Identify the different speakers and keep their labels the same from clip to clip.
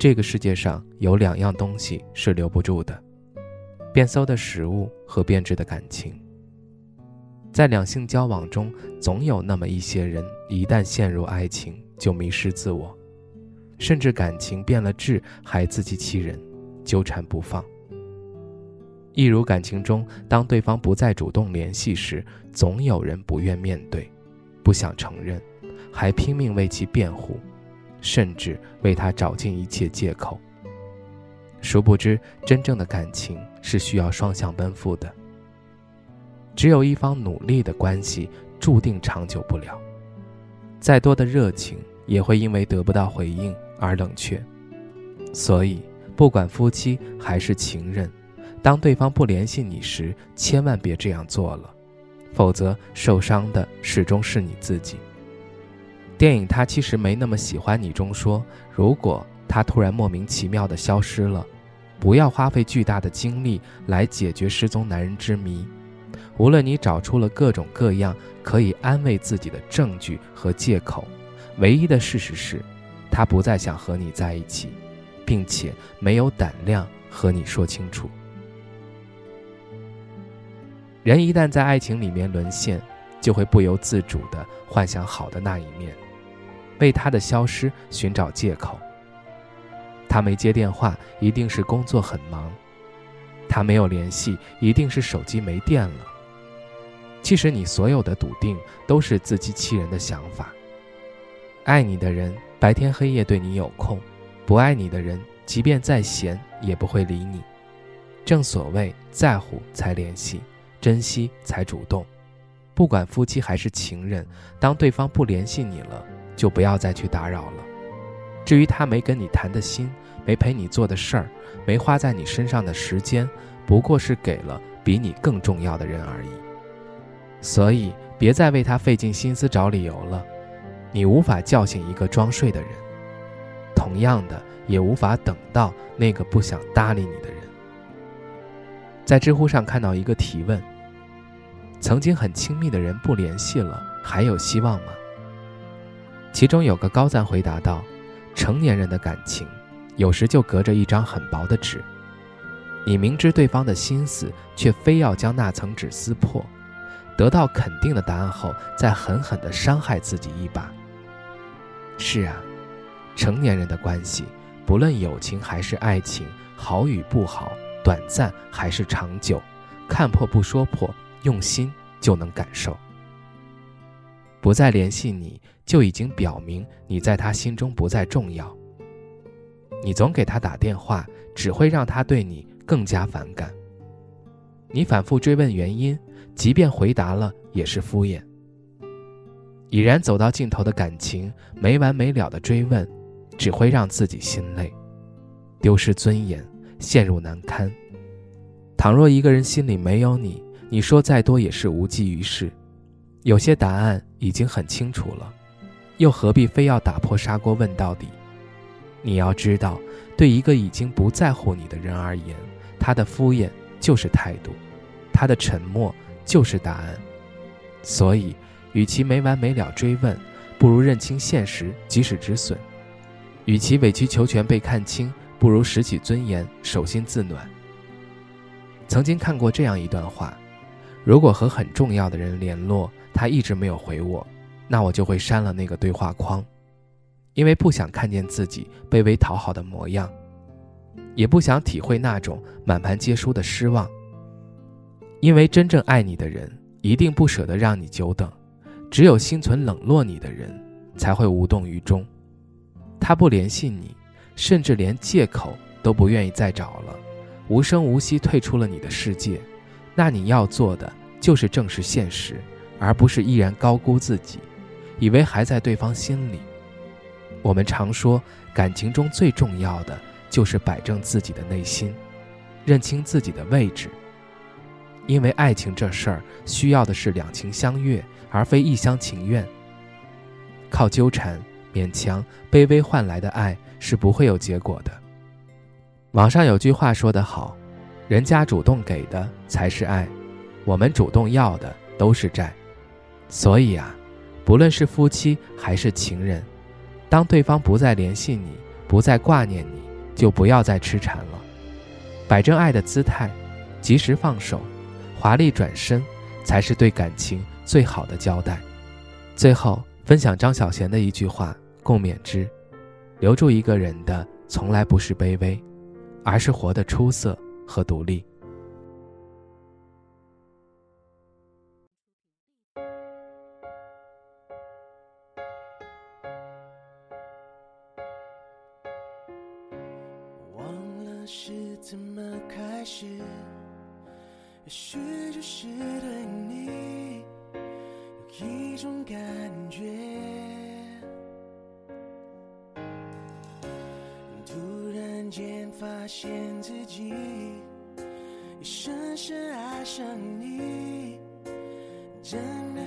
Speaker 1: 这个世界上有两样东西是留不住的：变馊的食物和变质的感情。在两性交往中，总有那么一些人，一旦陷入爱情，就迷失自我，甚至感情变了质，还自欺欺人，纠缠不放。一如感情中，当对方不再主动联系时，总有人不愿面对，不想承认，还拼命为其辩护。甚至为他找尽一切借口。殊不知，真正的感情是需要双向奔赴的。只有一方努力的关系，注定长久不了。再多的热情，也会因为得不到回应而冷却。所以，不管夫妻还是情人，当对方不联系你时，千万别这样做了，否则受伤的始终是你自己。电影《他其实没那么喜欢你》中说：“如果他突然莫名其妙的消失了，不要花费巨大的精力来解决失踪男人之谜。无论你找出了各种各样可以安慰自己的证据和借口，唯一的事实是，他不再想和你在一起，并且没有胆量和你说清楚。人一旦在爱情里面沦陷，就会不由自主地幻想好的那一面。”为他的消失寻找借口。他没接电话，一定是工作很忙；他没有联系，一定是手机没电了。其实你所有的笃定都是自欺欺人的想法。爱你的人白天黑夜对你有空，不爱你的人即便再闲也不会理你。正所谓在乎才联系，珍惜才主动。不管夫妻还是情人，当对方不联系你了。就不要再去打扰了。至于他没跟你谈的心，没陪你做的事儿，没花在你身上的时间，不过是给了比你更重要的人而已。所以，别再为他费尽心思找理由了。你无法叫醒一个装睡的人，同样的，也无法等到那个不想搭理你的人。在知乎上看到一个提问：曾经很亲密的人不联系了，还有希望吗？其中有个高赞回答道：“成年人的感情，有时就隔着一张很薄的纸。你明知对方的心思，却非要将那层纸撕破，得到肯定的答案后，再狠狠地伤害自己一把。是啊，成年人的关系，不论友情还是爱情，好与不好，短暂还是长久，看破不说破，用心就能感受。”不再联系你，就已经表明你在他心中不再重要。你总给他打电话，只会让他对你更加反感。你反复追问原因，即便回答了，也是敷衍。已然走到尽头的感情，没完没了的追问，只会让自己心累，丢失尊严，陷入难堪。倘若一个人心里没有你，你说再多也是无济于事。有些答案已经很清楚了，又何必非要打破砂锅问到底？你要知道，对一个已经不在乎你的人而言，他的敷衍就是态度，他的沉默就是答案。所以，与其没完没了追问，不如认清现实，及时止损；与其委曲求全被看清，不如拾起尊严，手心自暖。曾经看过这样一段话：如果和很重要的人联络，他一直没有回我，那我就会删了那个对话框，因为不想看见自己卑微讨好的模样，也不想体会那种满盘皆输的失望。因为真正爱你的人一定不舍得让你久等，只有心存冷落你的人才会无动于衷。他不联系你，甚至连借口都不愿意再找了，无声无息退出了你的世界，那你要做的就是正视现实。而不是依然高估自己，以为还在对方心里。我们常说，感情中最重要的就是摆正自己的内心，认清自己的位置。因为爱情这事儿需要的是两情相悦，而非一厢情愿。靠纠缠、勉强、卑微换来的爱是不会有结果的。网上有句话说得好：“人家主动给的才是爱，我们主动要的都是债。”所以啊，不论是夫妻还是情人，当对方不再联系你，不再挂念你，就不要再痴缠了。摆正爱的姿态，及时放手，华丽转身，才是对感情最好的交代。最后。分享张小娴的一句话，共勉之：留住一个人的，从来不是卑微，而是活得出色和独立。
Speaker 2: 是，也许就是对你有。一种感觉，突然间发现自己已深深爱上你，真的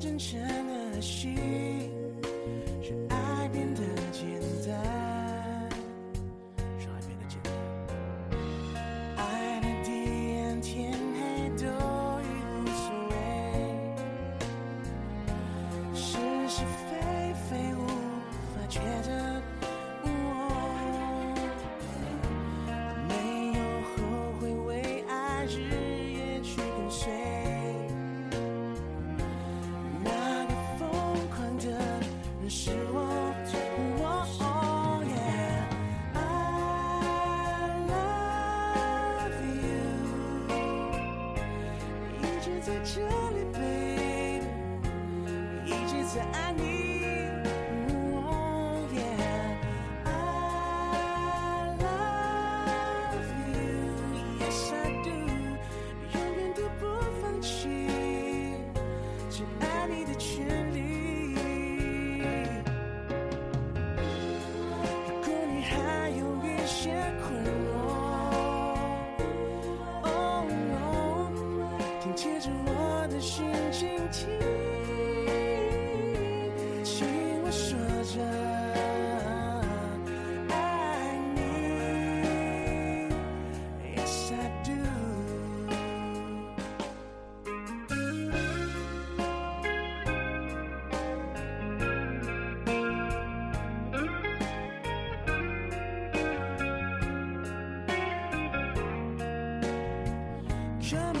Speaker 2: 真诚的心让爱变得简单。让爱变得简单爱的地暗天黑都已无所谓是是非这里，baby，一直在爱你。这